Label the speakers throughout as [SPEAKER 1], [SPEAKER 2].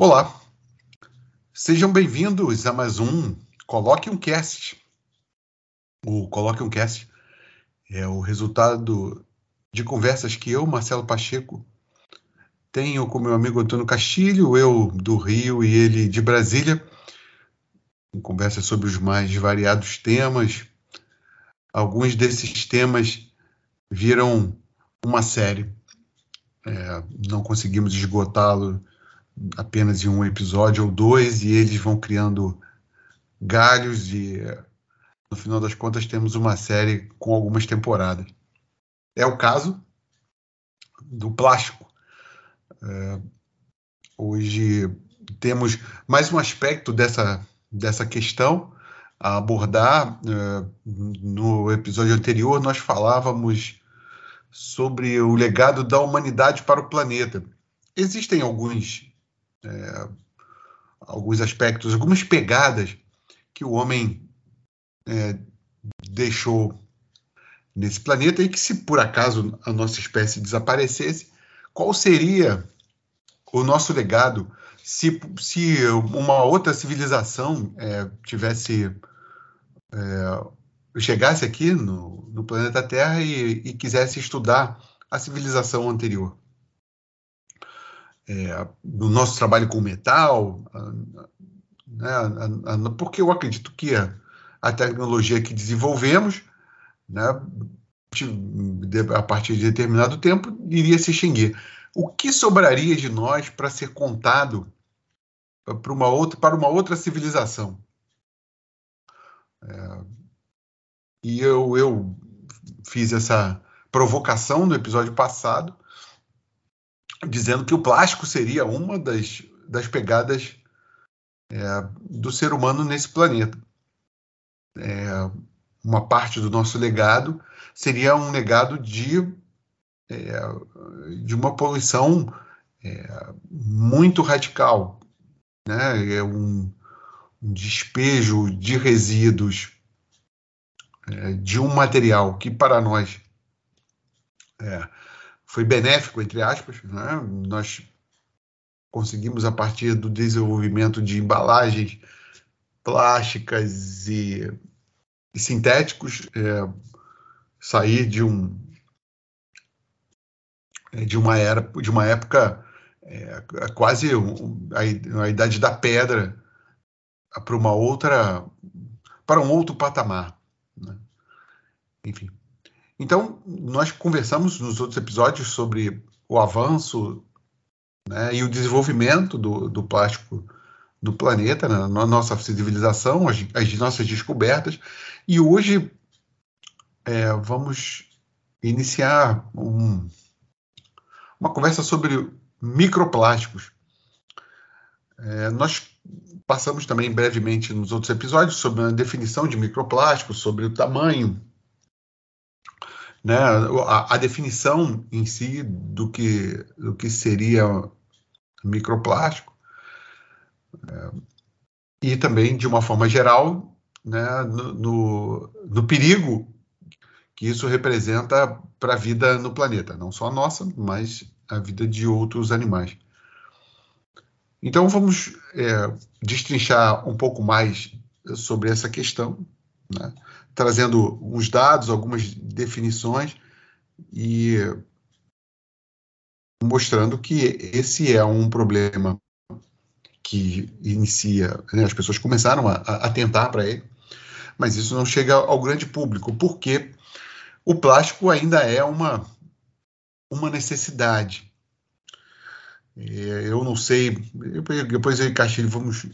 [SPEAKER 1] Olá, sejam bem-vindos a mais um Coloque um Cast. O Coloque um Cast é o resultado de conversas que eu, Marcelo Pacheco, tenho com meu amigo Antônio Castilho, eu do Rio e ele de Brasília, conversas sobre os mais variados temas. Alguns desses temas viram uma série. É, não conseguimos esgotá-lo apenas em um episódio ou dois e eles vão criando galhos e no final das contas temos uma série com algumas temporadas. É o caso do plástico. É, hoje temos mais um aspecto dessa, dessa questão a abordar. É, no episódio anterior nós falávamos sobre o legado da humanidade para o planeta. Existem alguns é, alguns aspectos, algumas pegadas que o homem é, deixou nesse planeta e que, se por acaso a nossa espécie desaparecesse, qual seria o nosso legado se, se uma outra civilização é, tivesse é, chegasse aqui no, no planeta Terra e, e quisesse estudar a civilização anterior? É, no nosso trabalho com metal, né, porque eu acredito que a, a, tecnologia que desenvolvemos, né, a partir de determinado tempo, iria se extinguir. O que sobraria de nós para ser contado para uma outra, para uma outra civilização? É, e eu, eu fiz essa provocação no episódio passado, dizendo que o plástico seria uma das, das pegadas é, do ser humano nesse planeta. É, uma parte do nosso legado seria um legado de, é, de uma poluição é, muito radical, né? é um, um despejo de resíduos é, de um material que para nós é, foi benéfico, entre aspas. Né? Nós conseguimos, a partir do desenvolvimento de embalagens plásticas e, e sintéticos, é, sair de um é, de uma era de uma época é, quase a, a idade da pedra para uma outra para um outro patamar né? enfim então, nós conversamos nos outros episódios sobre o avanço né, e o desenvolvimento do, do plástico no planeta, né, na nossa civilização, as, as, nossas descobertas, e hoje é, vamos iniciar um, uma conversa sobre microplásticos. É, nós passamos também brevemente nos outros episódios sobre a definição de microplástico, sobre o tamanho né, a, a, definição em si do que, do que seria microplástico é, e também de uma forma geral né, no, no, no perigo que isso representa para a vida no planeta, não só a nossa, mas a vida de outros animais. Então vamos é, destrinchar um pouco mais sobre essa questão, né? Trazendo uns dados, algumas definições e mostrando que esse é um problema que inicia, né, as pessoas começaram a, a atentar para ele, mas isso não chega ao grande público, porque o plástico ainda é uma, uma necessidade. É, eu não sei, depois eu e Castilho vamos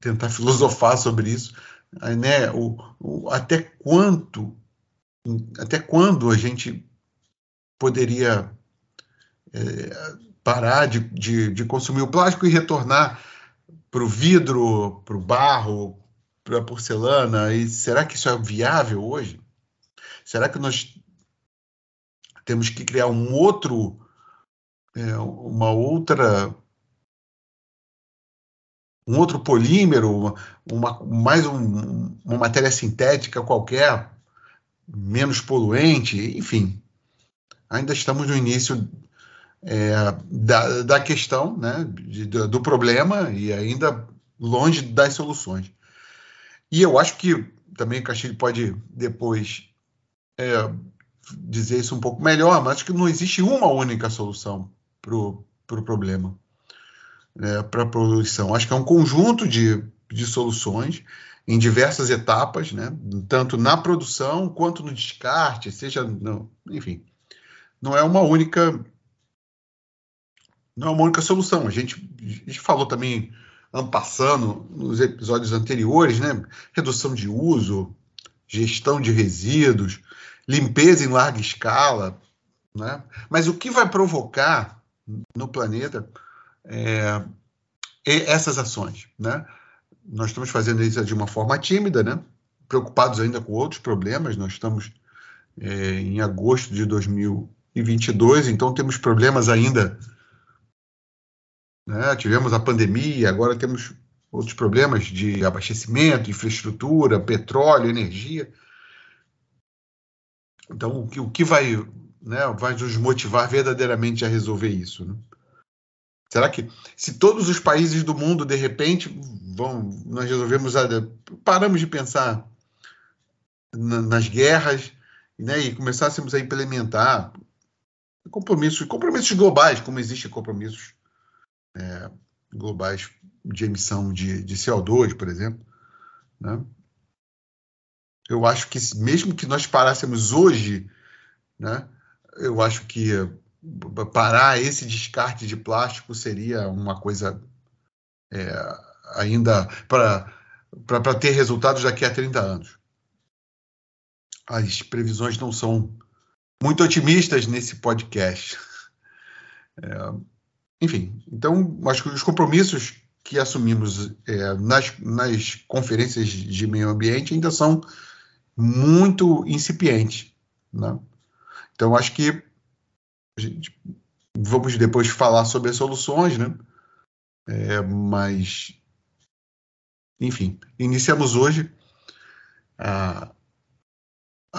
[SPEAKER 1] tentar filosofar sobre isso, né, o, o, até quanto, até quando a gente poderia é, parar de, de, de, consumir o plástico e retornar para o vidro, para o barro, para a porcelana? E será que isso é viável hoje? Será que nós temos que criar um outro, é, uma outra um outro polímero, uma, mais um, uma matéria sintética qualquer, menos poluente, enfim. Ainda estamos no início é, da, da questão, né, de, do problema e ainda longe das soluções. E eu acho que também o Castilho pode depois é, dizer isso um pouco melhor, mas acho que não existe uma única solução para o pro problema, né, para a poluição. Acho que é um conjunto de, de soluções em diversas etapas, né, tanto na produção quanto no descarte, seja, no, enfim, não é uma única não é uma única solução. A gente, a gente falou também passando nos episódios anteriores, né? Redução de uso, gestão de resíduos, limpeza em larga escala, né? Mas o que vai provocar no planeta é, essas ações, né? Nós estamos fazendo isso de uma forma tímida, né? Preocupados ainda com outros problemas. Nós estamos é, em agosto de 2022, então temos problemas ainda né? Tivemos a pandemia, agora temos outros problemas de abastecimento, infraestrutura, petróleo, energia. Então, o que, o que vai, né, vai nos motivar verdadeiramente a resolver isso? Né? Será que se todos os países do mundo, de repente, vão, nós resolvemos, paramos de pensar na, nas guerras né, e começássemos a implementar compromissos, compromissos globais, como existem compromissos é, globais de emissão de, de, CO2, por exemplo. Né? Eu acho que, mesmo que nós parássemos hoje, né, eu acho que parar esse descarte de plástico seria uma coisa é, ainda para ter resultados daqui a 30 anos. As previsões não são muito otimistas nesse podcast. É, enfim, então, acho que os compromissos que assumimos é, nas, nas conferências de meio ambiente ainda são muito incipientes. Né? Então, acho que gente, vamos depois falar sobre as soluções, né? É, mas, enfim, iniciamos hoje a,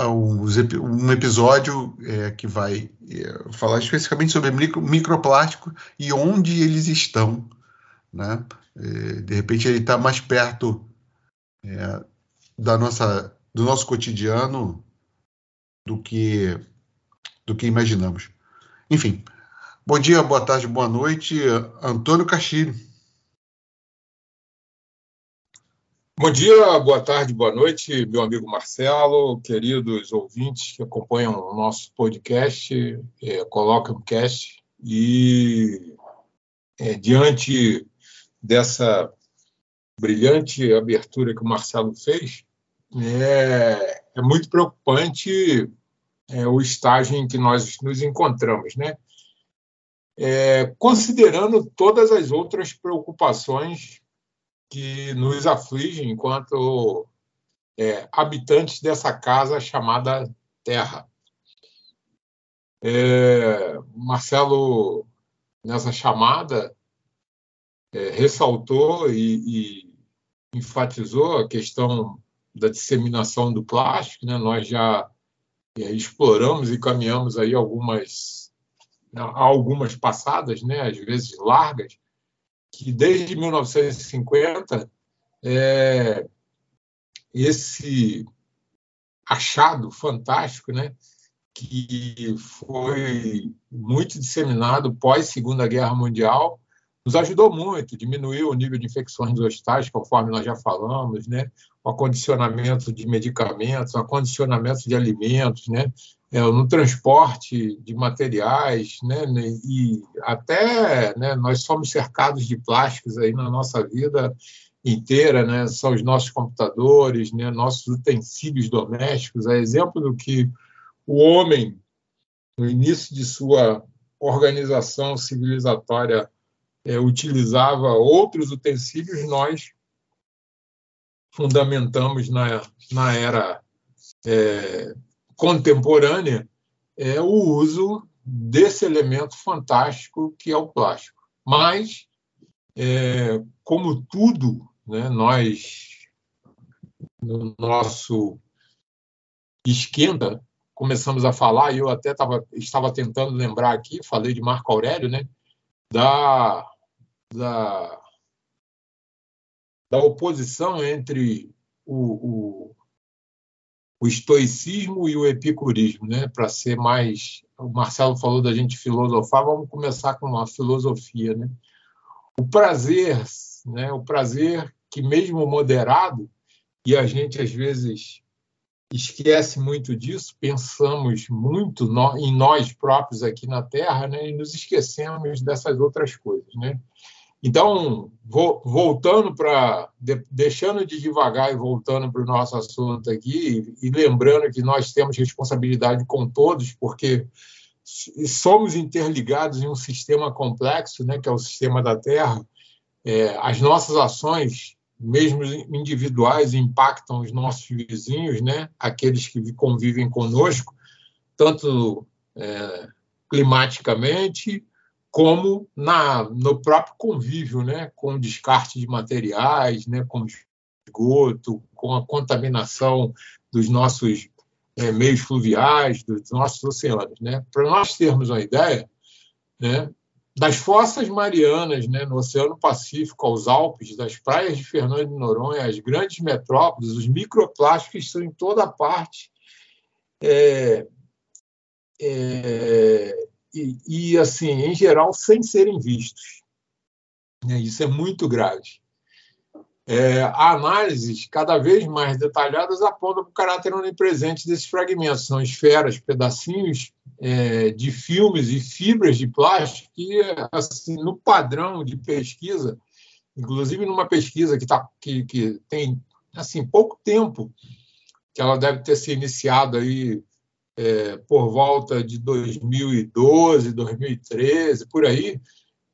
[SPEAKER 1] um episódio é, que vai é, falar especificamente sobre micro, microplástico e onde eles estão. Né? É, de repente ele está mais perto é, da nossa, do nosso cotidiano do que, do que imaginamos. Enfim, bom dia, boa tarde, boa noite. Antônio Castilho.
[SPEAKER 2] Bom dia, boa tarde, boa noite, meu amigo Marcelo, queridos ouvintes que acompanham o nosso podcast, é, um Cast, e é, diante dessa brilhante abertura que o Marcelo fez, é, é muito preocupante é, o estágio em que nós nos encontramos, né? É, considerando todas as outras preocupações que nos aflige enquanto é, habitantes dessa casa chamada Terra. É, Marcelo, nessa chamada, é, ressaltou e, e, enfatizou a questão da disseminação do plástico. Né? Nós já é, exploramos e caminhamos aí algumas algumas passadas, né? às vezes largas, que desde 1950 é, esse achado fantástico, né, que foi muito disseminado pós Segunda Guerra Mundial, nos ajudou muito, diminuiu o nível de infecções nos hospitais, conforme nós já falamos, né? o acondicionamento de medicamentos, o acondicionamento de alimentos, né? é, no transporte de materiais, né, e até né, nós somos cercados de plásticos aí na nossa vida inteira, né, são os nossos computadores, né, nossos utensílios domésticos, é exemplo do que o homem, no início de sua organização civilizatória, é, utilizava outros utensílios, nós fundamentamos na, na era é, contemporânea é o uso desse elemento fantástico que é o plástico. Mas, é, como tudo, né, nós, no nosso esquenta, começamos a falar, e eu até tava, estava tentando lembrar aqui, falei de Marco Aurélio, né? Da, da, da oposição entre o, o, o estoicismo e o epicurismo, né? Para ser mais. O Marcelo falou da gente filosofar, vamos começar com uma filosofia, né? O prazer, né? O prazer que, mesmo moderado, e a gente às vezes esquece muito disso, pensamos muito no, em nós próprios aqui na Terra, né, e nos esquecemos dessas outras coisas, né? Então, voltando para de, deixando de devagar e voltando para o nosso assunto aqui e, e lembrando que nós temos responsabilidade com todos, porque somos interligados em um sistema complexo, né, que é o sistema da Terra. É, as nossas ações mesmo individuais, impactam os nossos vizinhos, né? aqueles que convivem conosco, tanto é, climaticamente como na, no próprio convívio, né? com o descarte de materiais, né? com esgoto, com a contaminação dos nossos é, meios fluviais, dos nossos oceanos. Né? Para nós termos uma ideia, né? das fossas marianas, né, no Oceano Pacífico, aos Alpes, das praias de Fernando de Noronha, as grandes metrópoles, os microplásticos estão em toda parte. É, é, e, assim, em geral, sem serem vistos. É, isso é muito grave. É, análises cada vez mais detalhadas apontam para o caráter onipresente desses fragmentos. São esferas, pedacinhos é, de filmes e fibras de plástico que, assim, no padrão de pesquisa, inclusive numa pesquisa que, tá, que, que tem assim pouco tempo, que ela deve ter se iniciado aí é, por volta de 2012, 2013, por aí,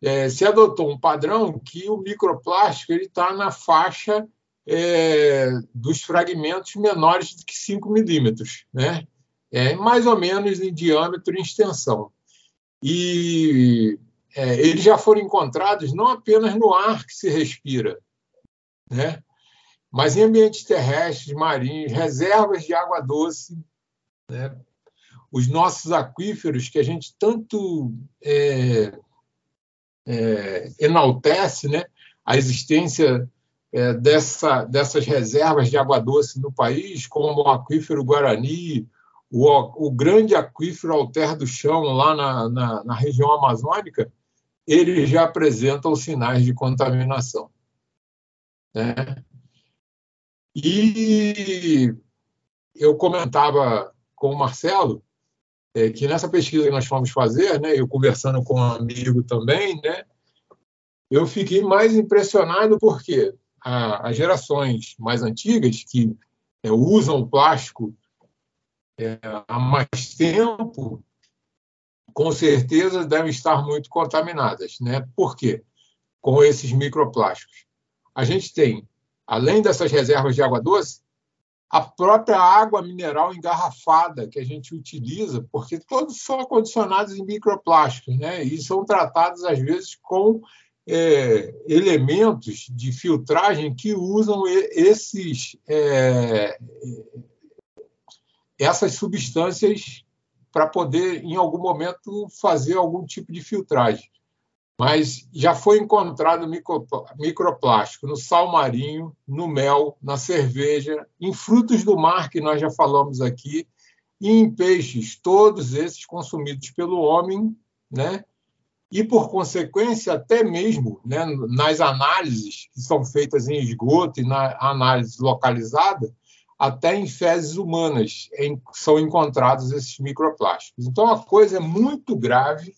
[SPEAKER 2] é, se adotou um padrão que o microplástico está na faixa é, dos fragmentos menores de que 5 milímetros, né? É, mais ou menos em diâmetro e extensão. E é, eles já foram encontrados não apenas no ar que se respira, né? mas em ambientes terrestres, marinhos, reservas de água doce, né? Os nossos aquíferos que a gente tanto é, é, enaltece né, a existência é, dessa, dessas reservas de água doce no país, como o aquífero Guarani, o, o grande aquífero Alter do Chão, lá na, na, na região amazônica, ele já apresenta os sinais de contaminação. Né? E eu comentava com o Marcelo é, que nessa pesquisa que nós fomos fazer, né, eu conversando com um amigo também, né, eu fiquei mais impressionado porque a, as gerações mais antigas que é, usam o plástico é, há mais tempo, com certeza devem estar muito contaminadas, né? Por quê? Com esses microplásticos. A gente tem, além dessas reservas de água doce, a própria água mineral engarrafada que a gente utiliza, porque todos são acondicionados em microplásticos, né? E são tratados às vezes com é, elementos de filtragem que usam esses é, essas substâncias para poder em algum momento fazer algum tipo de filtragem mas já foi encontrado microplástico no sal marinho, no mel, na cerveja, em frutos do mar, que nós já falamos aqui, e em peixes, todos esses consumidos pelo homem, né? e, por consequência, até mesmo né, nas análises que são feitas em esgoto e na análise localizada, até em fezes humanas são encontrados esses microplásticos. Então, a coisa é muito grave?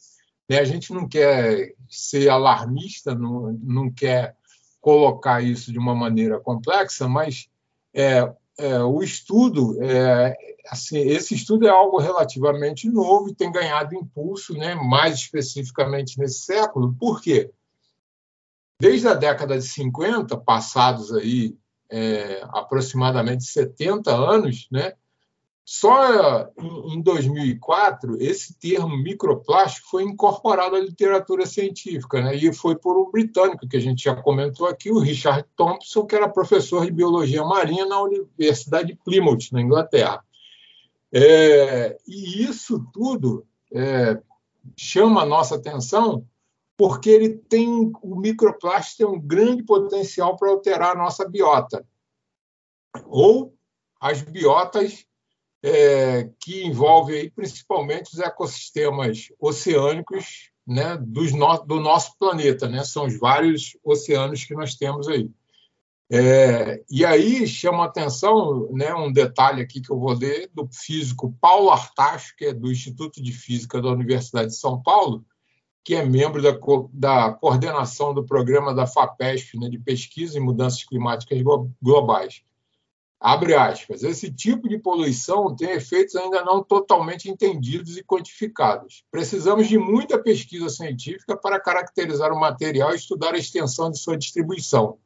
[SPEAKER 2] A gente não quer ser alarmista, não, não quer colocar isso de uma maneira complexa, mas é, é, o estudo, é, assim, esse estudo é algo relativamente novo e tem ganhado impulso, né, mais especificamente nesse século. Por quê? Desde a década de 50, passados aí é, aproximadamente 70 anos, né, só em 2004, esse termo microplástico foi incorporado à literatura científica, né? e foi por um britânico que a gente já comentou aqui, o Richard Thompson, que era professor de biologia marinha na Universidade de Plymouth, na Inglaterra. É, e isso tudo é, chama a nossa atenção porque ele tem o microplástico tem um grande potencial para alterar a nossa biota ou as biotas é, que envolvem aí, principalmente os ecossistemas oceânicos né, no, do nosso planeta, né? São os vários oceanos que nós temos aí. É, e aí chama atenção né, um detalhe aqui que eu vou ler do físico Paulo Artacho, que é do Instituto de Física da Universidade de São Paulo, que é membro da, da coordenação do programa da FAPESP né, de pesquisa em mudanças climáticas globais. Abre aspas. Esse tipo de poluição tem efeitos ainda não totalmente entendidos e quantificados. Precisamos de muita pesquisa científica para caracterizar o material e estudar a extensão de sua distribuição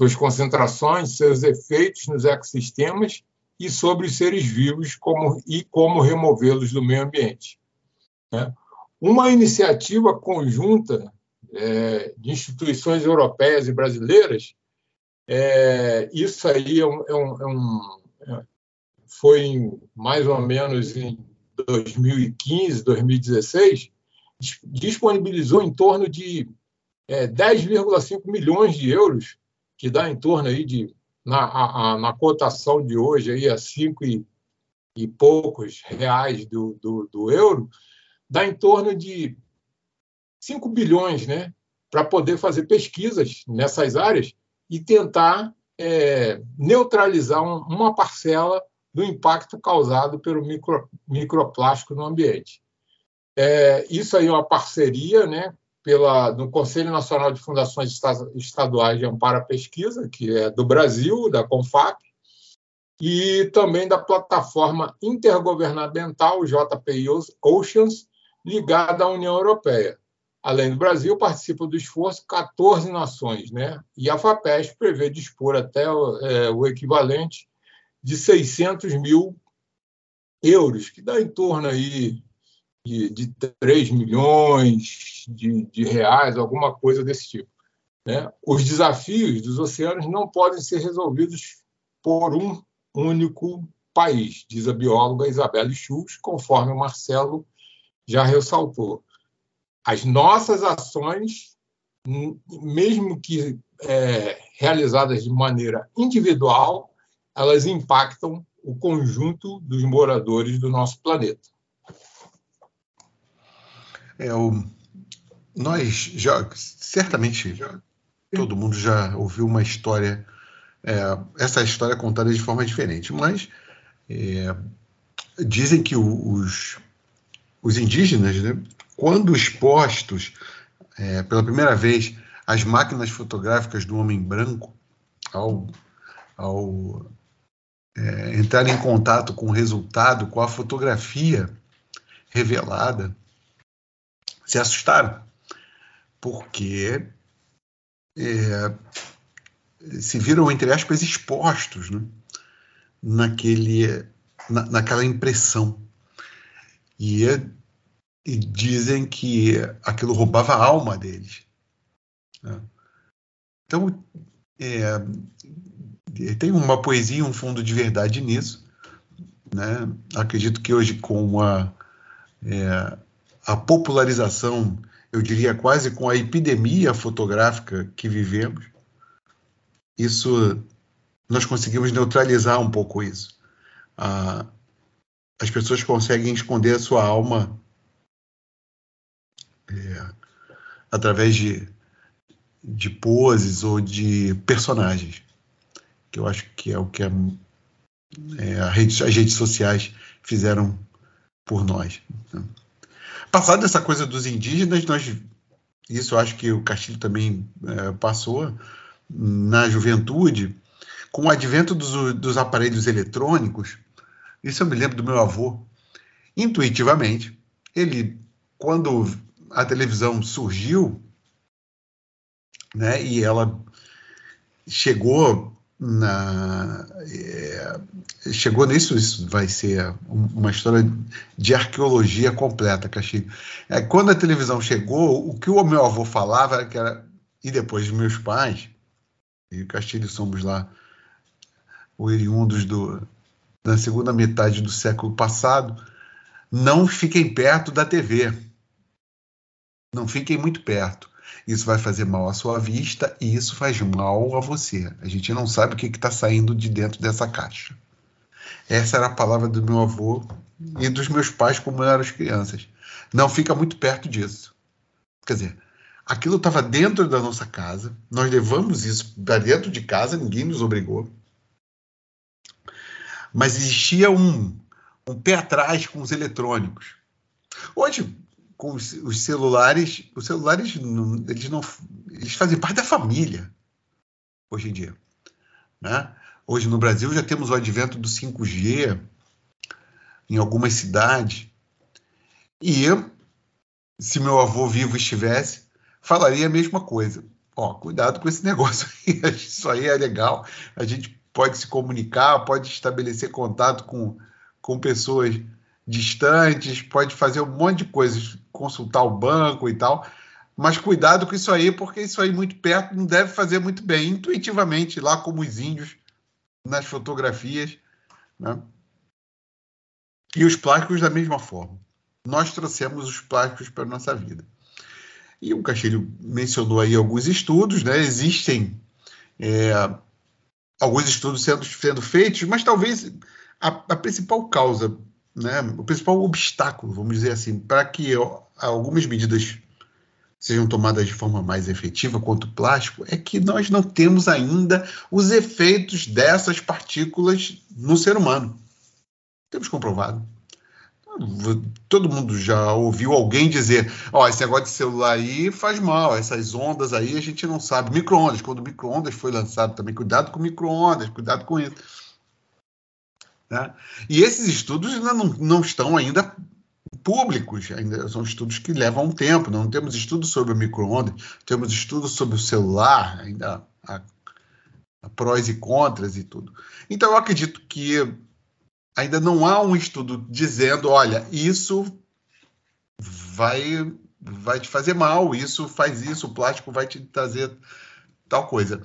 [SPEAKER 2] suas concentrações, seus efeitos nos ecossistemas e sobre os seres vivos como, e como removê-los do meio ambiente. Né? Uma iniciativa conjunta é, de instituições europeias e brasileiras, é, isso aí é um, é um, é é, foi mais ou menos em 2015, 2016, disponibilizou em torno de 10,5 é, milhões de euros que dá em torno aí de, na, a, a, na cotação de hoje, aí a cinco e, e poucos reais do, do, do euro, dá em torno de 5 bilhões né, para poder fazer pesquisas nessas áreas e tentar é, neutralizar um, uma parcela do impacto causado pelo micro, microplástico no ambiente. É, isso aí é uma parceria né, pela, no Conselho Nacional de Fundações Estaduais de Amparo à Pesquisa, que é do Brasil, da CONFAP, e também da plataforma intergovernamental JPI Oceans, ligada à União Europeia. Além do Brasil, participam do esforço 14 nações, né? e a FAPESP prevê dispor até é, o equivalente de 600 mil euros, que dá em torno aí de, de 3 milhões de, de reais, alguma coisa desse tipo. Né? Os desafios dos oceanos não podem ser resolvidos por um único país, diz a bióloga Isabelle Schultz, conforme o Marcelo já ressaltou. As nossas ações, mesmo que é, realizadas de maneira individual, elas impactam o conjunto dos moradores do nosso planeta.
[SPEAKER 1] É, o, nós já, certamente, já, todo mundo já ouviu uma história, é, essa história contada de forma diferente, mas é, dizem que os, os indígenas, né, quando expostos é, pela primeira vez às máquinas fotográficas do homem branco, ao, ao é, entrar em contato com o resultado, com a fotografia revelada, se assustaram, porque é, se viram, entre aspas, expostos né, naquele, na, naquela impressão. E, e, dizem que aquilo roubava a alma deles. Né? Então, é, tem uma poesia, um fundo de verdade nisso. Né? Acredito que hoje, com a, é, a popularização, eu diria quase com a epidemia fotográfica que vivemos, isso nós conseguimos neutralizar um pouco isso. As pessoas conseguem esconder a sua alma é, através de, de poses ou de personagens, que eu acho que é o que a, é, a rede, as redes sociais fizeram por nós. Né? Passado essa coisa dos indígenas, nós, isso eu acho que o Castilho também é, passou na juventude, com o advento dos, dos aparelhos eletrônicos, isso eu me lembro do meu avô, intuitivamente, ele, quando a televisão surgiu, né, e ela chegou na, é, chegou nisso, isso vai ser uma história de arqueologia completa, Castilho. É, quando a televisão chegou, o que o meu avô falava era que era, e depois meus pais, e o Castilho somos lá oriundos do, na segunda metade do século passado, não fiquem perto da TV. Não fiquem muito perto. Isso vai fazer mal à sua vista e isso faz mal a você. A gente não sabe o que está saindo de dentro dessa caixa. Essa era a palavra do meu avô e dos meus pais como eram as crianças. Não fica muito perto disso. Quer dizer, aquilo estava dentro da nossa casa, nós levamos isso para dentro de casa, ninguém nos obrigou. Mas existia um, um pé atrás com os eletrônicos. Hoje, com os, celulares, os celulares eles não eles fazem parte da família hoje em dia, né? Hoje no Brasil já temos o advento do 5G em algumas cidades. E se meu avô vivo estivesse, falaria a mesma coisa. Ó, cuidado com esse negócio aí, isso aí é legal. A gente pode se comunicar, pode estabelecer contato com, com pessoas distantes, pode fazer um monte de coisas, consultar o banco e tal. Mas cuidado com isso aí, porque isso aí muito perto não deve fazer muito bem, intuitivamente, lá como os índios nas fotografias. Né? E os plásticos da mesma forma. Nós trouxemos os plásticos para a nossa vida. E o Castilho mencionou aí alguns estudos, né? Existem é, alguns estudos sendo, sendo feitos, mas talvez a, a principal causa né, o principal obstáculo, vamos dizer assim, para que algumas medidas sejam tomadas de forma mais efetiva quanto o plástico, é que nós não temos ainda os efeitos dessas partículas no ser humano. Temos comprovado. Todo mundo já ouviu alguém dizer: Ó, oh, esse negócio de celular aí faz mal, essas ondas aí a gente não sabe. Micro-ondas, quando o micro-ondas foi lançado também, cuidado com micro-ondas, cuidado com isso. Né? E esses estudos ainda não, não estão ainda públicos, ainda são estudos que levam um tempo. Não temos estudos sobre o micro-ondas, temos estudos sobre o celular, ainda há, há prós e contras e tudo. Então, eu acredito que ainda não há um estudo dizendo, olha, isso vai vai te fazer mal, isso faz isso, o plástico vai te trazer tal coisa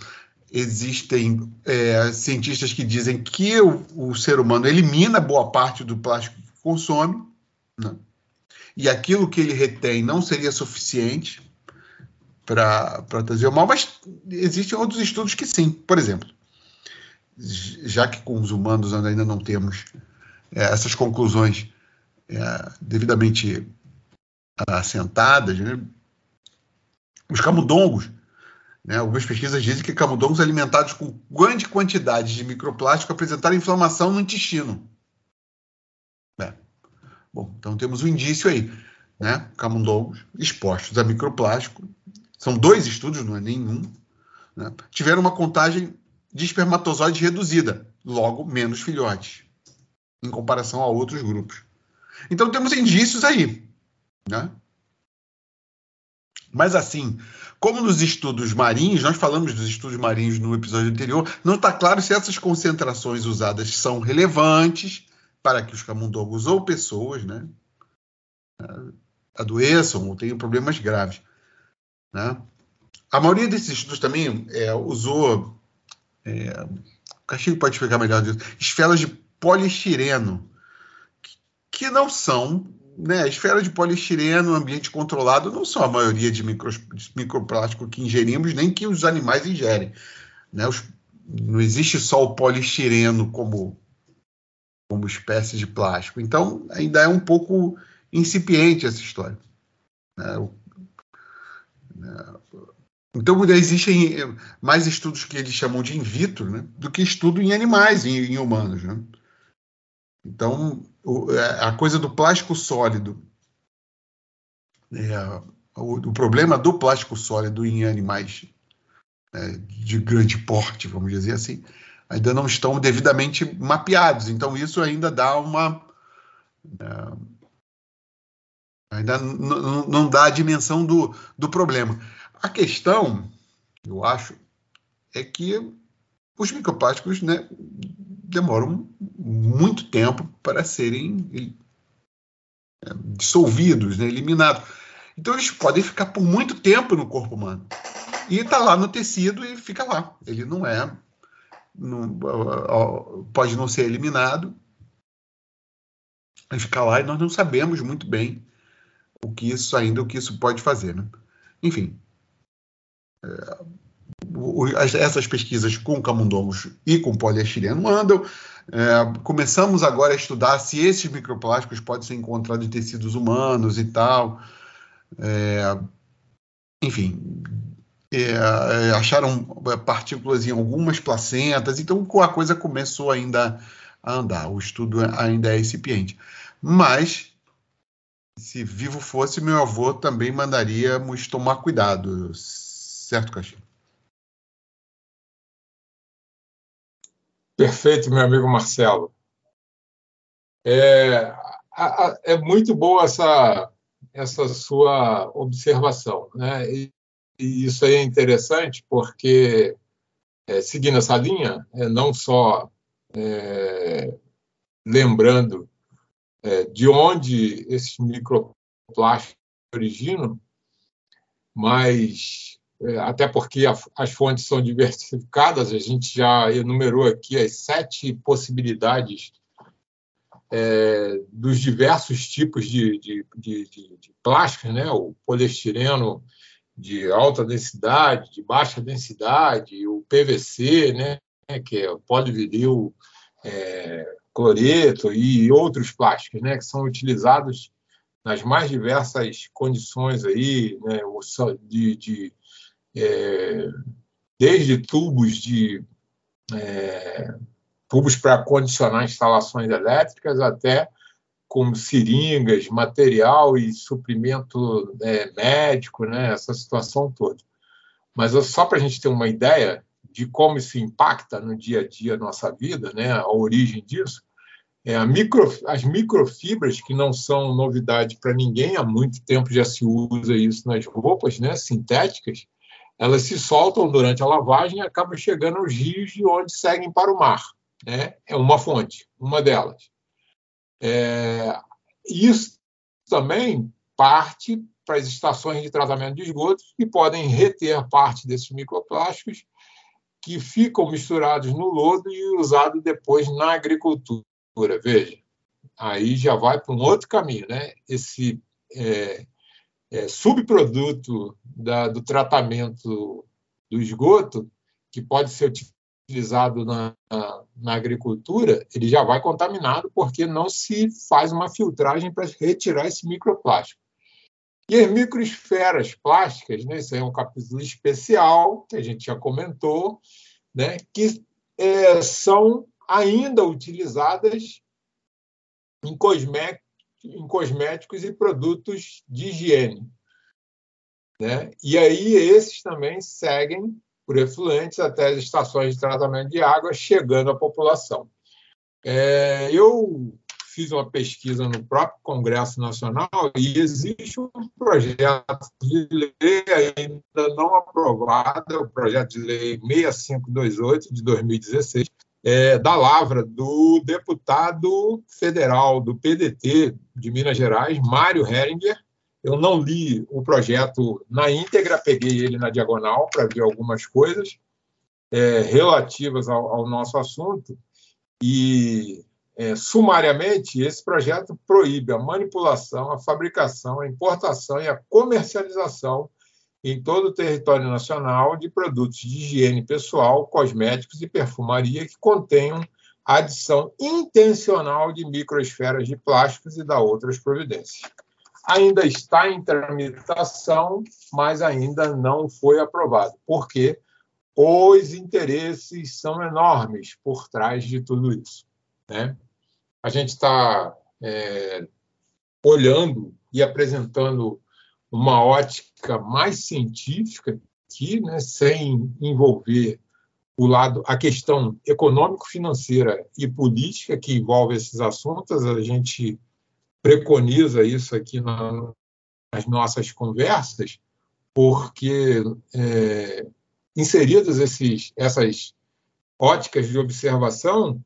[SPEAKER 1] existem é, cientistas que dizem que o, o, ser humano elimina boa parte do plástico que consome, né? e aquilo que ele retém não seria suficiente para trazer o mal, mas existem outros estudos que sim. Por exemplo, já que com os humanos ainda não temos é, essas conclusões é, devidamente assentadas, né? os camundongos né? Algumas pesquisas dizem que camundongos alimentados com grande quantidade de microplástico apresentaram inflamação no intestino. É. Bom, então temos um indício aí. Né? Camundongos expostos a microplástico. São dois estudos, não é nenhum. Né? Tiveram uma contagem de espermatozoides reduzida, logo menos filhotes, em comparação a outros grupos. Então temos indícios aí. Né? Mas assim, como nos estudos marinhos, nós falamos dos estudos marinhos no episódio anterior, não está claro se essas concentrações usadas são relevantes para que os camundongos ou pessoas né, adoeçam ou tenham problemas graves. Né? A maioria desses estudos também é, usou, é, o Castilho pode explicar melhor disso, esferas de poliestireno, que não são né, esfera de poliestireno, ambiente controlado, não são a maioria de, micro, de microplástico que ingerimos, nem que os animais ingerem. Né? Os, não existe só o poliestireno como, como espécie de plástico. Então, ainda é um pouco incipiente essa história. Né? O, né? Então, existem mais estudos que eles chamam de in vitro né? do que estudo em animais, em, em humanos. Né? Então, o, é, a coisa do plástico sólido, é, o, o, problema do plástico sólido em animais é, de grande porte, vamos dizer assim, ainda não estão devidamente mapeados. Então, isso ainda dá uma. É, ainda não dá a dimensão do, do problema. A questão, eu acho, é que os microplásticos né, demoram muito tempo para serem é, dissolvidos, né, eliminados. Então eles podem ficar por muito tempo no corpo humano. E está lá no tecido e fica lá. Ele não é. Não, pode não ser eliminado, ficar lá e nós não sabemos muito bem o que isso ainda, o que isso pode fazer. Né? Enfim, é, essas pesquisas com camundongos e com poliestireno andam. É, começamos agora a estudar se esses microplásticos podem ser encontrados em tecidos humanos e tal. É, enfim, é, é acharam partículas em algumas placentas, então a coisa começou ainda a andar. O estudo ainda é incipiente. Mas, se vivo fosse, meu avô também mandaríamos tomar cuidado, certo, Caixinha?
[SPEAKER 2] Perfeito, meu amigo Marcelo. É, é muito boa essa, essa sua observação. Né? E, e isso aí é interessante porque, é, seguindo essa linha, é, não só é, lembrando é, de onde esses microplásticos originam, mas até porque as fontes são diversificadas, a gente já enumerou aqui as sete possibilidades é, dos diversos tipos de, de, de, de, plásticos, né? o poliestireno de alta densidade, de baixa densidade, o PVC, né? que é o polivinil é, cloreto e outros plásticos, né? que são utilizados nas mais diversas condições aí, né? de, de é, desde tubos de é, tubos para condicionar instalações elétricas até como seringas, material e suprimento é, médico, né, essa situação toda. Mas só para a gente ter uma ideia de como isso impacta no dia a dia nossa vida, né, a origem disso, é, micro, as microfibras, que não são novidade para ninguém, há muito tempo já se usa isso nas roupas né, sintéticas, elas se soltam durante a lavagem e acabam chegando aos rios de onde seguem para o mar. Né? É uma fonte, uma delas. É, isso também parte para as estações de tratamento de esgotos que podem reter parte desses microplásticos que ficam misturados no lodo e usados depois na agricultura. Veja, aí já vai para um outro caminho, né? Esse é, é, subproduto da, do tratamento do esgoto, que pode ser utilizado na, na, na, agricultura, ele já vai contaminado porque não se faz uma filtragem para retirar esse microplástico. E as microesferas plásticas, né, isso é um capítulo especial que a gente já comentou, né, que é, são ainda utilizadas em cosméticos em cosméticos e produtos de higiene. Né? E aí esses também seguem por efluentes até as estações de tratamento de água, chegando à população. É, eu fiz uma pesquisa no próprio Congresso Nacional e existe um projeto de lei ainda não aprovado, o projeto de lei 6528 de 2016, é, da lavra do deputado federal do PDT de Minas Gerais, Mário Heringer. Eu não li o projeto na íntegra, peguei ele na diagonal para ver algumas coisas é, relativas ao, ao, nosso assunto. E, é, sumariamente, esse projeto proíbe a manipulação, a fabricação, a importação e a comercialização em todo o território nacional de produtos de higiene pessoal, cosméticos e perfumaria que contenham adição intencional de microesferas de plásticos e da outras providências. Ainda está em tramitação, mas ainda não foi aprovado, porque os interesses são enormes por trás de tudo isso. Né? A gente está é, olhando e apresentando uma ótica mais científica aqui, né, sem envolver o lado, a questão econômico-financeira e política que envolve esses assuntos. A gente preconiza isso aqui na, nas nossas conversas, porque é, inseridas esses, essas óticas de observação,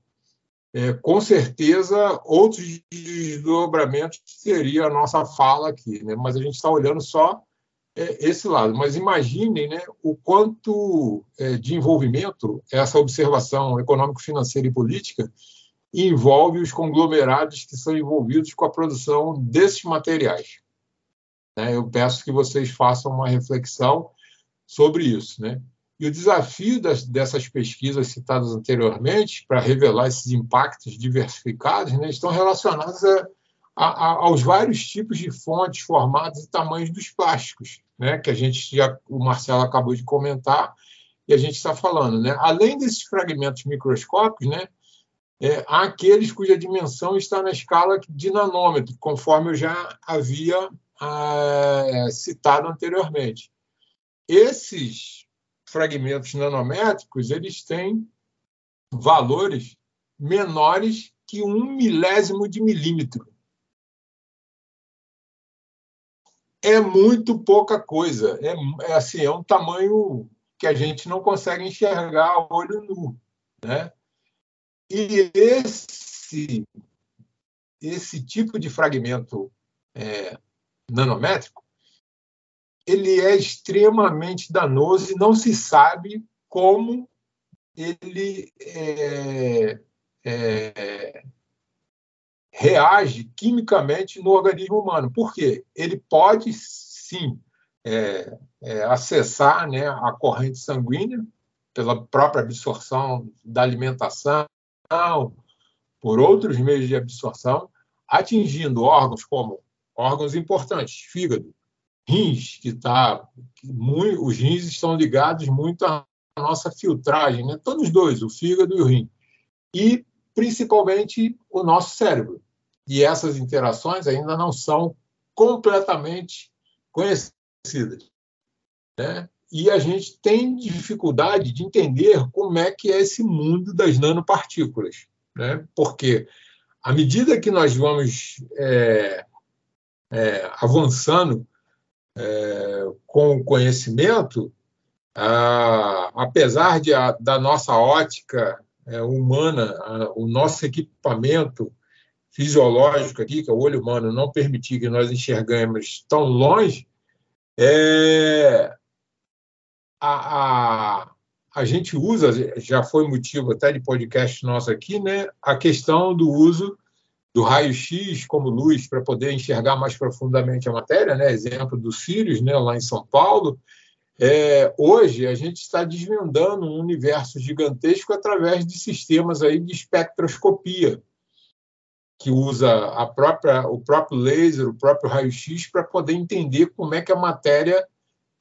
[SPEAKER 2] é, com certeza, outros desdobramentos seria a nossa fala aqui, né? mas a gente está olhando só é, esse lado. Mas imaginem né, o quanto é, de envolvimento essa observação econômico-financeira e política envolve os conglomerados que são envolvidos com a produção desses materiais. Né? Eu peço que vocês façam uma reflexão sobre isso. Né? E o desafio das, dessas pesquisas citadas anteriormente, para revelar esses impactos diversificados, né, estão relacionados a, a, aos vários tipos de fontes, formatos e tamanhos dos plásticos, né, que a gente já, o Marcelo acabou de comentar, e a gente está falando. Né? Além desses fragmentos microscópicos, né, é, há aqueles cuja dimensão está na escala de nanômetro, conforme eu já havia ah, citado anteriormente. Esses fragmentos nanométricos eles têm valores menores que um milésimo de milímetro. É muito pouca coisa. É, é, assim, é um tamanho que a gente não consegue enxergar a olho nu. Né? E esse, esse tipo de fragmento é, nanométrico ele é extremamente danoso e não se sabe como ele é, é, reage quimicamente no organismo humano. Por quê? Ele pode, sim, é, é acessar né, a corrente sanguínea pela própria absorção da alimentação, por outros meios de absorção, atingindo órgãos como órgãos importantes, fígado, rins, que está. Os rins estão ligados muito à nossa filtragem, né? todos dois, o fígado e o rim. E, principalmente, o nosso cérebro. E essas interações ainda não são completamente conhecidas. Né? E a gente tem dificuldade de entender como é que é esse mundo das nanopartículas. Né? Porque, à medida que nós vamos é, é, avançando é, com o conhecimento, apesar de a, da nossa ótica é, humana, a, o nosso equipamento fisiológico aqui, que é o olho humano, não permitir que nós enxergamos tão longe, é, a, a, a gente usa, já foi motivo até de podcast nosso aqui, né, a questão do uso do raio-x como luz para poder enxergar mais profundamente a matéria, né? exemplo dos Sirius, né? lá em São Paulo. É, hoje, a gente está desvendando um universo gigantesco através de sistemas aí de espectroscopia, que usa própria, o próprio laser, o próprio raio-x, para poder entender como é que a matéria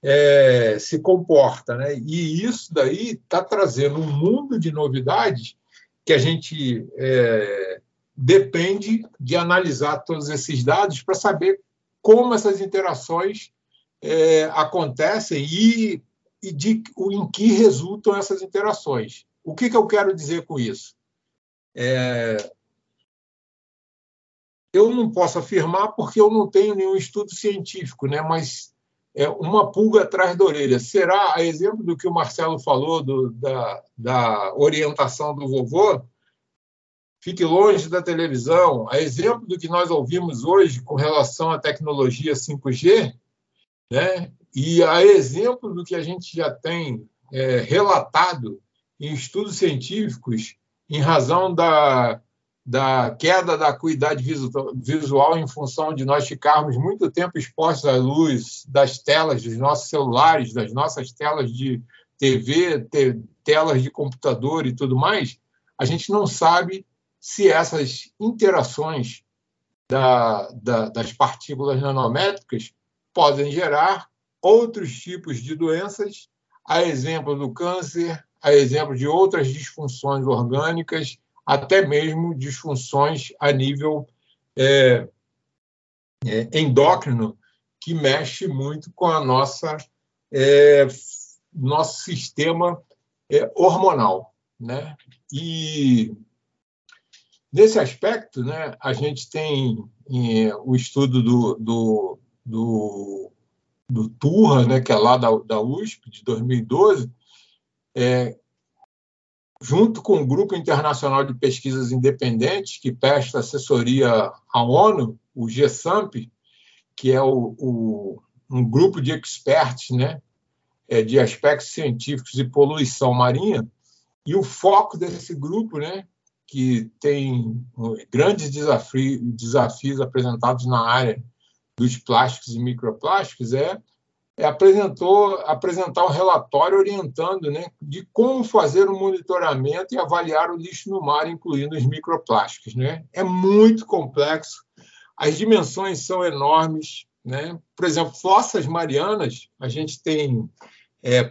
[SPEAKER 2] é, se comporta. Né? E isso daí está trazendo um mundo de novidades que a gente é, depende de analisar todos esses dados para saber como essas interações é, acontecem e, e de, em que resultam essas interações. O que, que eu quero dizer com isso? É, eu não posso afirmar porque eu não tenho nenhum estudo científico, né? mas é uma pulga atrás da orelha. Será, a exemplo do que o Marcelo falou, do, da, da orientação do vovô, fique longe da televisão. A exemplo do que nós ouvimos hoje com relação à tecnologia 5G, né? e a exemplo do que a gente já tem é, relatado em estudos científicos em razão da, da queda da acuidade visual em função de nós ficarmos muito tempo expostos à luz das telas dos nossos celulares, das nossas telas de TV, telas de computador e tudo mais, a gente não sabe se essas interações da, da, das partículas nanométricas podem gerar outros tipos de doenças, a exemplo do câncer, a exemplo de outras disfunções orgânicas, até mesmo disfunções a nível é, é, endócrino, que mexe muito com a nossa é, nosso sistema é, hormonal, né? E Nesse aspecto, né, a gente tem é, o estudo do, do, do, do Turra, né, que é lá da, da USP, de 2012, é, junto com o Grupo Internacional de Pesquisas Independentes, que presta assessoria à ONU, o GSAMP, que é o, o, um grupo de experts né, é, de aspectos científicos e poluição marinha, e o foco desse grupo né, que tem grandes desafios, desafios apresentados na área dos plásticos e microplásticos, é, é apresentou, apresentar um relatório orientando né, de como fazer o monitoramento e avaliar o lixo no mar, incluindo os microplásticos. Né? É muito complexo, as dimensões são enormes. Né? Por exemplo, fossas marianas, a gente tem é,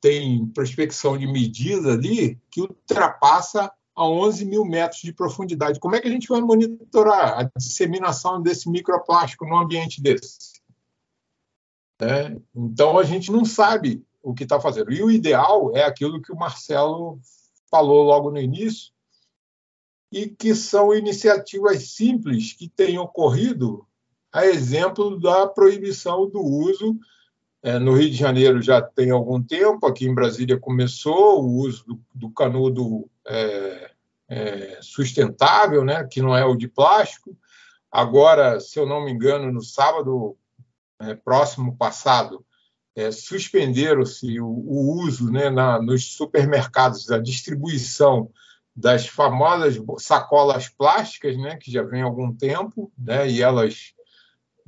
[SPEAKER 2] tem prospecção de medida ali que ultrapassa a 11 mil metros de profundidade. Como é que a gente vai monitorar a disseminação desse microplástico no ambiente desse? É, então, a gente não sabe o que está fazendo. E o ideal é aquilo que o Marcelo falou logo no início, e que são iniciativas simples que têm ocorrido, a exemplo da proibição do uso é, no Rio de Janeiro já tem algum tempo, aqui em Brasília começou o uso do, do canudo é, é, sustentável, né, que não é o de plástico. Agora, se eu não me engano, no sábado é, próximo passado, é, suspenderam-se o, o, uso né, na, nos supermercados, a distribuição das famosas sacolas plásticas, né, que já vem há algum tempo, né, e elas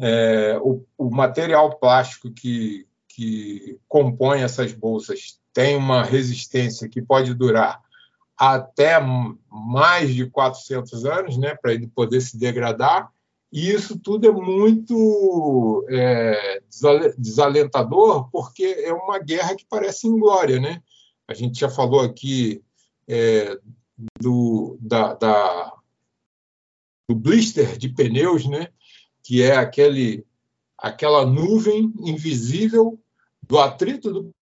[SPEAKER 2] é, o, o, material plástico que, que compõe essas bolsas tem uma resistência que pode durar até mais de 400 anos, né, para ele poder se degradar. E isso tudo é muito é, desalentador, porque é uma guerra que parece inglória. Né? A gente já falou aqui é, do, da, da, do blister de pneus, né? que é aquele, aquela nuvem invisível do atrito do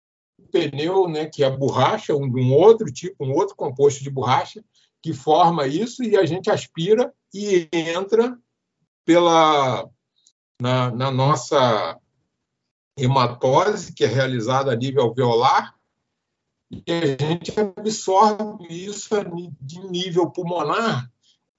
[SPEAKER 2] pneu, né, que é a borracha, um, um outro tipo, um outro composto de borracha, que forma isso e a gente aspira e entra pela na, na nossa hematose, que é realizada a nível alveolar, e a gente absorve isso de nível pulmonar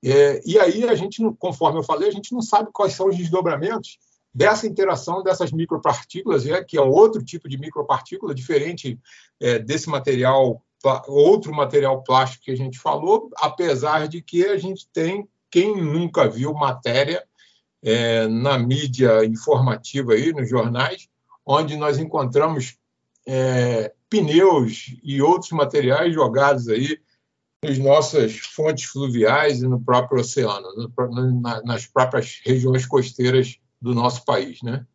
[SPEAKER 2] é, e aí a gente, conforme eu falei, a gente não sabe quais são os desdobramentos dessa interação dessas micropartículas, é, que é outro tipo de micropartícula, diferente é, desse material, outro material plástico que a gente falou, apesar de que a gente tem, quem nunca viu matéria é, na mídia informativa, aí, nos jornais, onde nós encontramos é, pneus e outros materiais jogados aí nas nossas fontes fluviais e no próprio oceano, nas próprias regiões costeiras do nosso país. Né?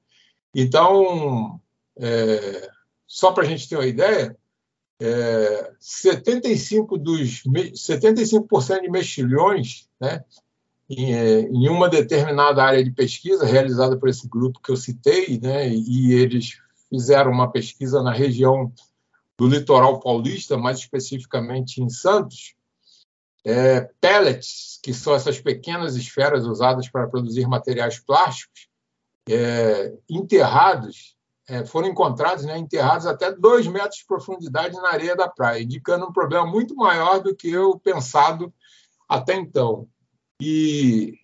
[SPEAKER 2] Então, é, só para a gente ter uma ideia, é, 75 dos 75% de mexilhões, né, em, é, em, uma determinada área de pesquisa realizada por esse grupo que eu citei, né, e eles fizeram uma pesquisa na região do litoral paulista, mais especificamente em Santos, é, pellets, que são essas pequenas esferas usadas para produzir materiais plásticos, é, enterrados, é, foram encontrados né, enterrados até dois metros de profundidade na areia da praia, indicando um problema muito maior do que o pensado até então. E,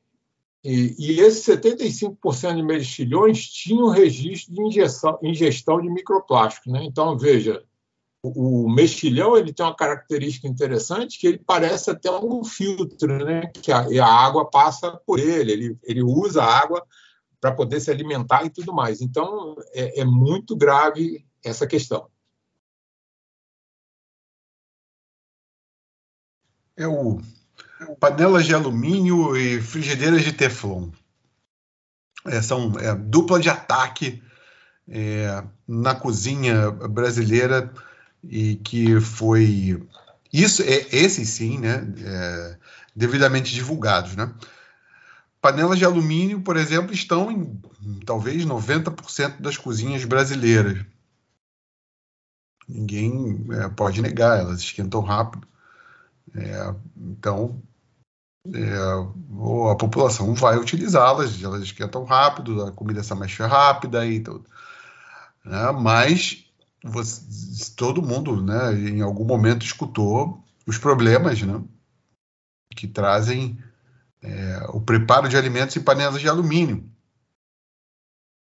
[SPEAKER 2] e, e esses 75% de mexilhões tinham registro de injeção, ingestão de microplástico. Né? Então, veja, o mexilhão ele tem uma característica interessante que ele parece até um filtro, né? Que a, a água passa por ele, ele, ele usa a água para poder se alimentar e tudo mais. Então é, é muito grave essa questão.
[SPEAKER 1] É o panelas de alumínio e frigideiras de teflon. É, são é, dupla de ataque é, na cozinha brasileira e que foi isso é esses sim, né, é, devidamente divulgados, né? Panelas de alumínio, por exemplo, estão em talvez 90% das cozinhas brasileiras. Ninguém é, pode negar, elas esquentam rápido. É, então, é, a população vai utilizá-las, elas esquentam rápido, a comida se mexe rápida e tudo. Né? Mas você, todo mundo, né, em algum momento escutou os problemas, né, que trazem é, o preparo de alimentos em panelas de alumínio.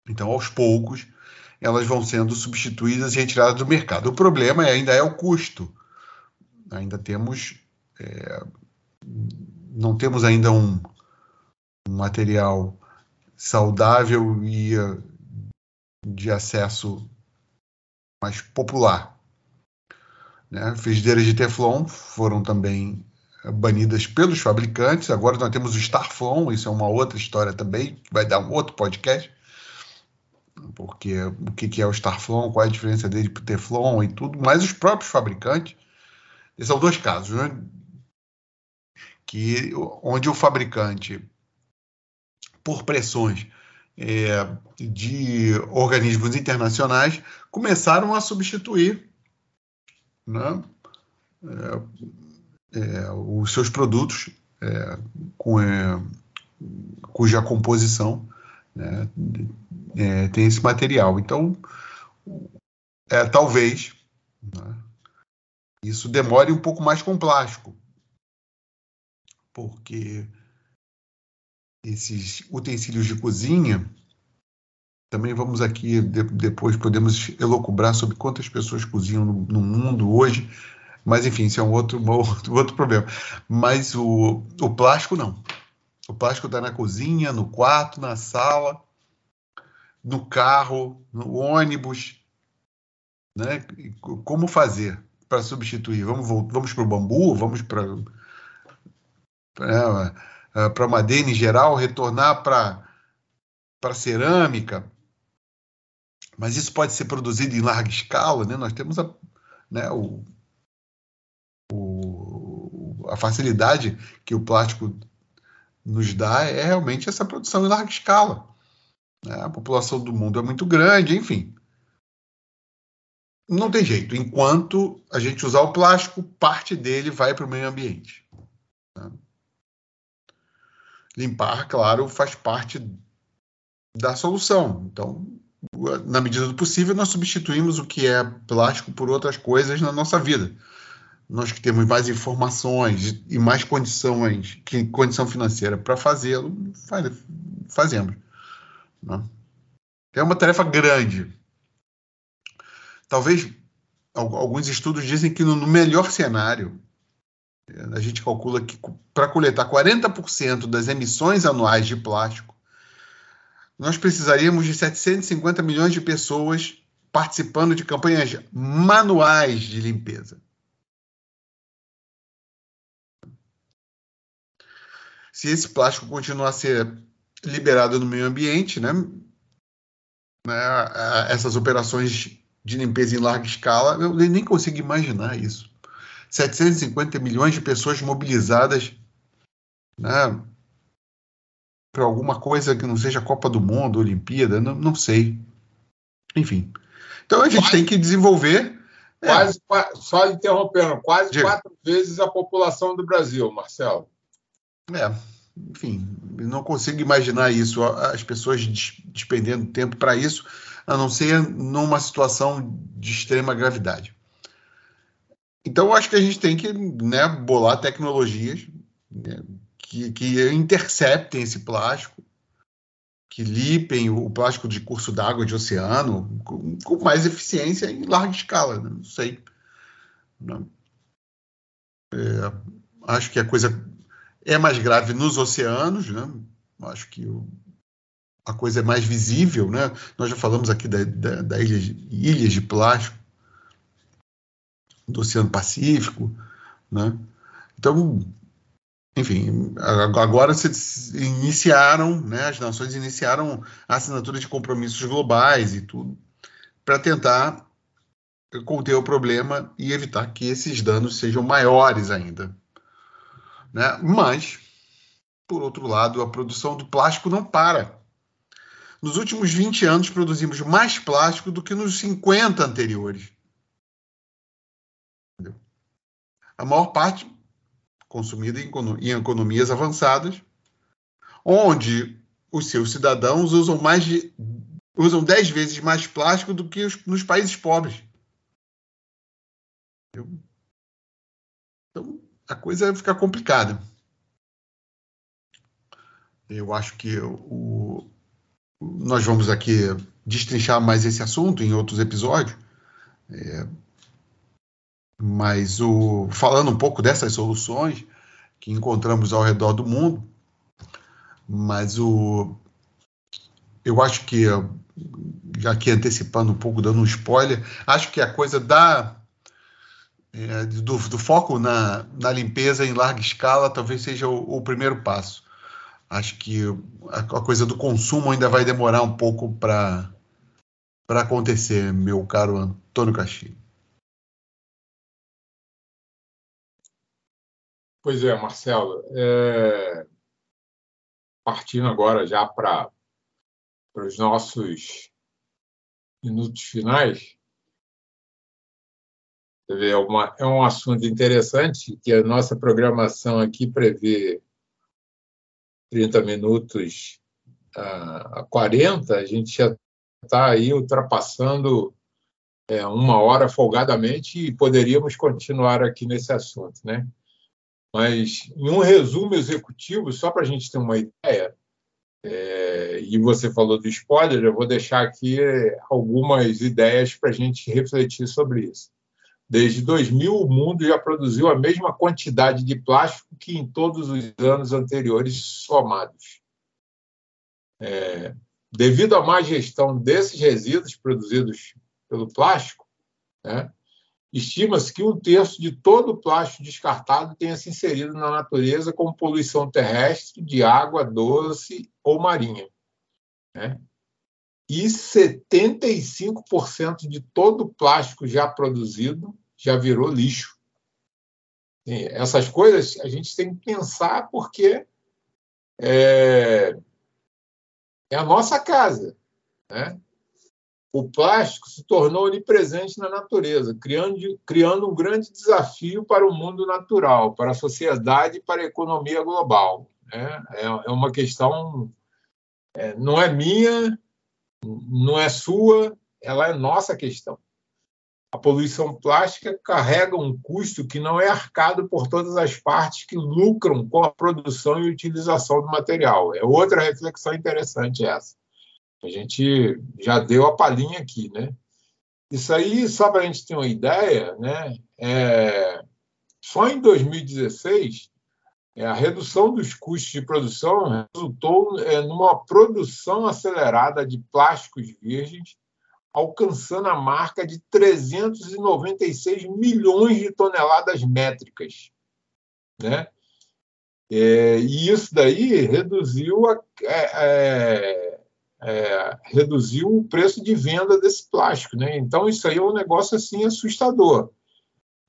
[SPEAKER 1] Então, aos poucos, elas vão sendo substituídas e retiradas do mercado. O problema ainda é o custo. Ainda temos é, não temos ainda um, um material saudável e de acesso mais popular. Né? Frigideiras de Teflon foram também banidas pelos fabricantes. Agora nós temos o Starflon, isso é uma outra história também, que vai dar um outro podcast. Porque o que é o Starflon, qual é a diferença dele para o Teflon e tudo, mas os próprios fabricantes. Esses são dois casos, né? Que, onde o fabricante, por pressões é, de organismos internacionais, começaram a substituir né, é, é, os seus produtos é, com, é, cuja composição né, é, tem esse material. Então, talvez né, isso demore um pouco mais com plástico, porque esses utensílios de cozinha também vamos aqui, de, depois podemos elocubrar sobre quantas pessoas cozinham no, no, mundo hoje, mas enfim, isso é um outro, um outro, outro problema. Mas o, o plástico não. O plástico está na cozinha, no quarto, na sala, no carro, no ônibus. Né? Como fazer para substituir? Vamos, vamos para o bambu? Vamos para para madeira em geral? Retornar para para cerâmica? mas isso pode ser produzido em larga escala, né? Nós temos a, né, o, o, a facilidade que o plástico nos dá é realmente essa produção em larga escala. Né? A população do mundo é muito grande, enfim. Não tem jeito. Enquanto a gente usar o plástico, parte dele vai para o meio ambiente. Né? Limpar, claro, faz parte da solução. Então, na medida do possível, nós substituímos o que é plástico por outras coisas na nossa vida. Nós que temos mais informações e mais condições, que condição financeira para fazê-lo, faz, fazemos. Né? É uma tarefa grande. Talvez alguns estudos dizem que no melhor cenário, a gente calcula que para coletar 40% das emissões anuais de plástico nós precisaríamos de 750 milhões de pessoas participando de campanhas manuais de limpeza. Se esse plástico continuar a ser liberado no meio ambiente, né, né, essas operações de limpeza em larga escala, eu nem consigo imaginar isso. 750 milhões de pessoas mobilizadas né, para alguma coisa que não seja Copa do Mundo, Olimpíada, não, não sei. Enfim. Então a gente quase, tem que desenvolver.
[SPEAKER 2] É. Quase, é. só interrompendo, quase Diga. quatro vezes a população do Brasil, Marcelo.
[SPEAKER 1] É, enfim, não consigo imaginar isso, as pessoas despendendo tempo para isso, a não ser numa situação de extrema gravidade. Então, eu acho que a gente tem que né, bolar tecnologias né, que, que interceptem esse plástico, que lipem o plástico de curso d'água de oceano com, com, mais eficiência em larga escala. Né? Não sei. Não. É, acho que a coisa é mais grave nos oceanos, né? Acho que o, a coisa é mais visível, né? Nós já falamos aqui da, da, da ilha, ilhas de plástico do Oceano Pacífico, né? Então enfim, agora se iniciaram, né, as nações iniciaram a assinatura de compromissos globais e tudo, para tentar conter o problema e evitar que esses danos sejam maiores ainda. Né? Mas, por outro lado, a produção do plástico não para. Nos últimos 20 anos, produzimos mais plástico do que nos 50 anteriores. Entendeu? A maior parte consumida em economias avançadas, onde os seus cidadãos usam mais de usam 10 vezes mais plástico do que os, nos países pobres. Então, a coisa fica complicada. Eu acho que o, nós vamos aqui destrinchar mais esse assunto em outros episódios. É, mas o, falando um pouco dessas soluções, que encontramos ao redor do mundo, mas o eu acho que já aqui antecipando um pouco, dando um spoiler, acho que a coisa da é, do, do, foco na, na, limpeza em larga escala talvez seja o, o primeiro passo. Acho que a, a, coisa do consumo ainda vai demorar um pouco para acontecer, meu caro Antônio Castilho.
[SPEAKER 2] Pois é, Marcelo. É... Partindo agora já para os nossos minutos finais, é, uma, é um assunto interessante que a nossa programação aqui prevê 30 minutos a 40, a gente já está aí ultrapassando é, uma hora folgadamente e poderíamos continuar aqui nesse assunto, né? Mas, em um resumo executivo, só para a gente ter uma ideia, é, e você falou do spoiler, eu vou deixar aqui algumas ideias para a gente refletir sobre isso. Desde 2000, o mundo já produziu a mesma quantidade de plástico que em todos os anos anteriores somados. É, devido à má gestão desses resíduos produzidos pelo plástico, né, Estima-se que um terço de todo o plástico descartado tenha se inserido na natureza como poluição terrestre, de água doce ou marinha. Né? E 75% de todo o plástico já produzido já virou lixo. essas coisas a gente tem que pensar porque é, é a nossa casa. Né? o plástico se tornou onipresente na natureza, criando, criando um grande desafio para o mundo natural, para a sociedade e para a economia global. Né? É, é uma questão, é, não é minha, não é sua, ela é nossa questão. A poluição plástica carrega um custo que não é arcado por todas as partes que lucram com a produção e utilização do material. É outra reflexão interessante essa. A gente já deu a palhinha aqui, né? Isso aí, só para a gente ter uma ideia, né? É, só em 2016, é, a redução dos custos de produção resultou é, numa produção acelerada de plásticos virgens, alcançando a marca de 396 milhões de toneladas métricas. Né? É, e isso daí reduziu a, é, é é, reduziu o preço de venda desse plástico. Né? Então, isso aí é um negócio assim assustador.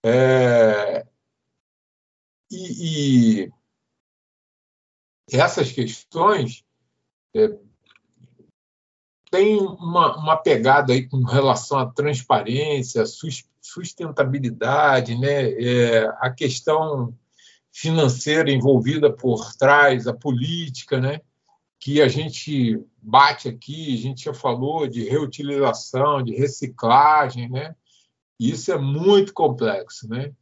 [SPEAKER 2] É, e, e, essas questões é, têm uma, uma, pegada aí com relação à transparência, sustentabilidade, né? É, a questão financeira envolvida por trás, a política, né? que a gente bate aqui, a gente já falou de reutilização, de reciclagem, né? Isso é muito complexo, né?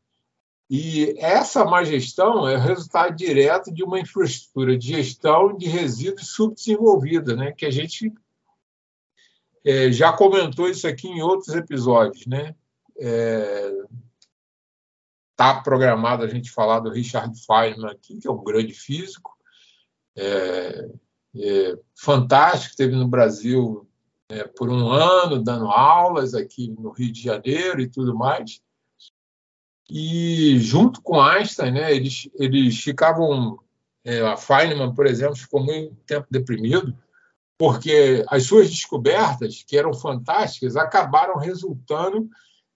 [SPEAKER 2] E essa má gestão é o resultado direto de uma infraestrutura de gestão de resíduos subdesenvolvida, né? Que a gente é, já comentou isso aqui em outros episódios, né? É, programado a gente falar do Richard Feynman aqui, que é um grande físico, é, é, fantástico, esteve no Brasil é, por um ano dando aulas aqui no Rio de Janeiro e tudo mais. E junto com Einstein, né, eles, eles ficavam. É, a Feynman, por exemplo, ficou muito tempo deprimido, porque as suas descobertas, que eram fantásticas, acabaram resultando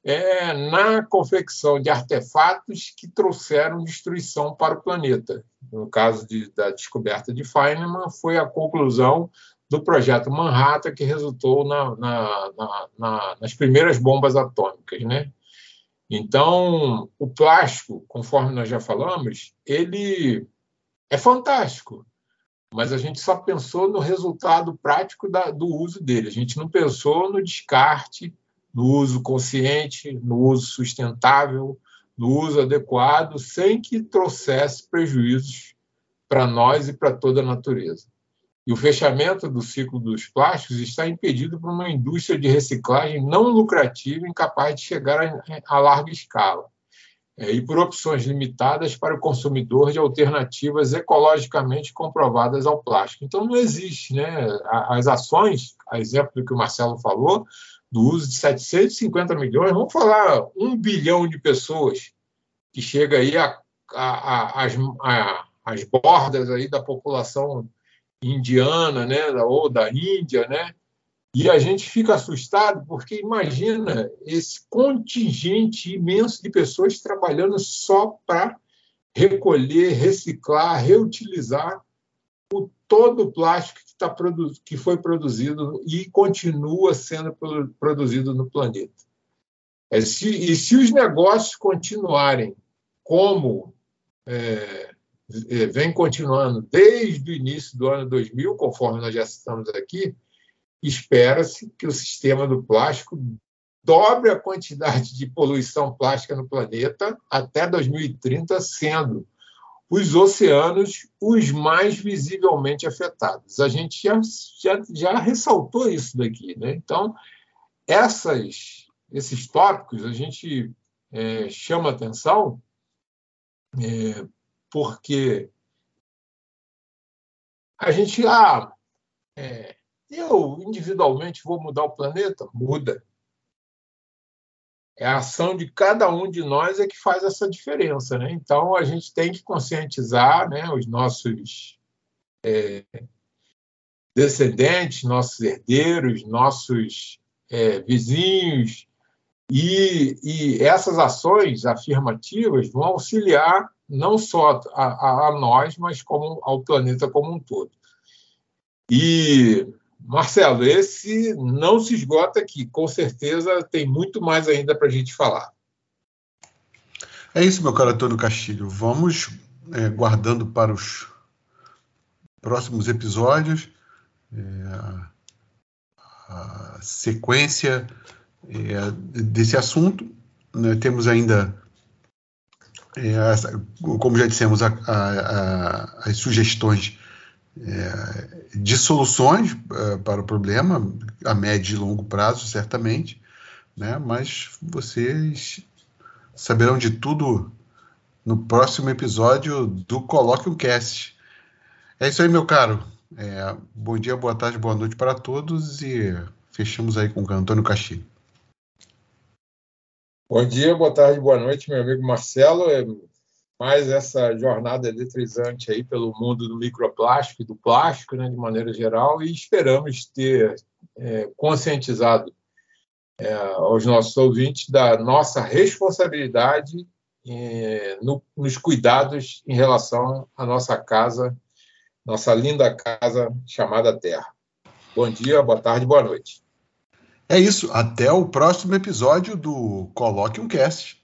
[SPEAKER 2] é, na confecção de artefatos que trouxeram destruição para o planeta. No caso de, da descoberta de Feynman, foi a conclusão do projeto Manhattan, que resultou na, na, na, nas primeiras bombas atômicas. Né? Então, o plástico, conforme nós já falamos, ele é fantástico, mas a gente só pensou no resultado prático da, do uso dele. A gente não pensou no descarte no uso consciente, no uso sustentável, no uso adequado, sem que trouxesse prejuízos para nós e para toda a natureza. E o fechamento do ciclo dos plásticos está impedido por uma indústria de reciclagem não lucrativa incapaz de chegar a, larga escala. é, e por opções limitadas para o consumidor de alternativas ecologicamente comprovadas ao plástico. Então, não existe. Né? As ações, a exemplo do que o Marcelo falou, do uso de 750 milhões, vamos falar um bilhão de pessoas que chega aí as bordas aí da população indiana, né, ou da Índia, né, e a gente fica assustado porque imagina esse contingente imenso de pessoas trabalhando só para recolher, reciclar, reutilizar o todo o plástico que, tá que foi produzido e continua sendo produzido no planeta. É, se, e se os negócios continuarem como é vem continuando desde o início do ano 2000, conforme nós já citamos aqui, espera-se que o sistema do plástico dobre a quantidade de poluição plástica no planeta até 2030, sendo os oceanos os mais visivelmente afetados. A gente já, já, já ressaltou isso daqui. Né? Então, essas, esses tópicos a gente é, chama atenção é, porque a gente ah, é, eu, individualmente, vou mudar o planeta? Muda. É a ação de cada um de nós é que faz essa diferença. Né? Então, a gente tem que conscientizar né, os nossos é, descendentes, nossos herdeiros, nossos é, vizinhos, e, e, essas ações afirmativas vão auxiliar não só a, a, nós, mas como ao planeta como um todo. E Marcelo, esse não se esgota aqui. Com certeza tem muito mais ainda para a gente falar.
[SPEAKER 1] É isso, meu caro Antônio Castilho. Vamos é, guardando para os próximos episódios é, a sequência é, desse assunto. Né? Temos ainda, é, como já dissemos, a, a, as sugestões é, de soluções é, para o problema, a médio e longo prazo, certamente, né? mas vocês saberão de tudo no próximo episódio do Coloque um Cast. É isso aí, meu caro. É, bom dia, boa tarde, boa noite para todos e fechamos aí com o Antônio Castilho.
[SPEAKER 2] Bom dia, boa tarde, boa noite, meu amigo Marcelo. É mais essa jornada eletrizante aí pelo mundo do microplástico e do plástico, né, de maneira geral, e esperamos ter é, conscientizado é, aos nossos ouvintes da nossa responsabilidade é, no, nos cuidados em relação à nossa casa, nossa linda casa chamada Terra. Bom dia, boa tarde, boa noite.
[SPEAKER 1] É isso. Até o próximo episódio do Coloque um Cast.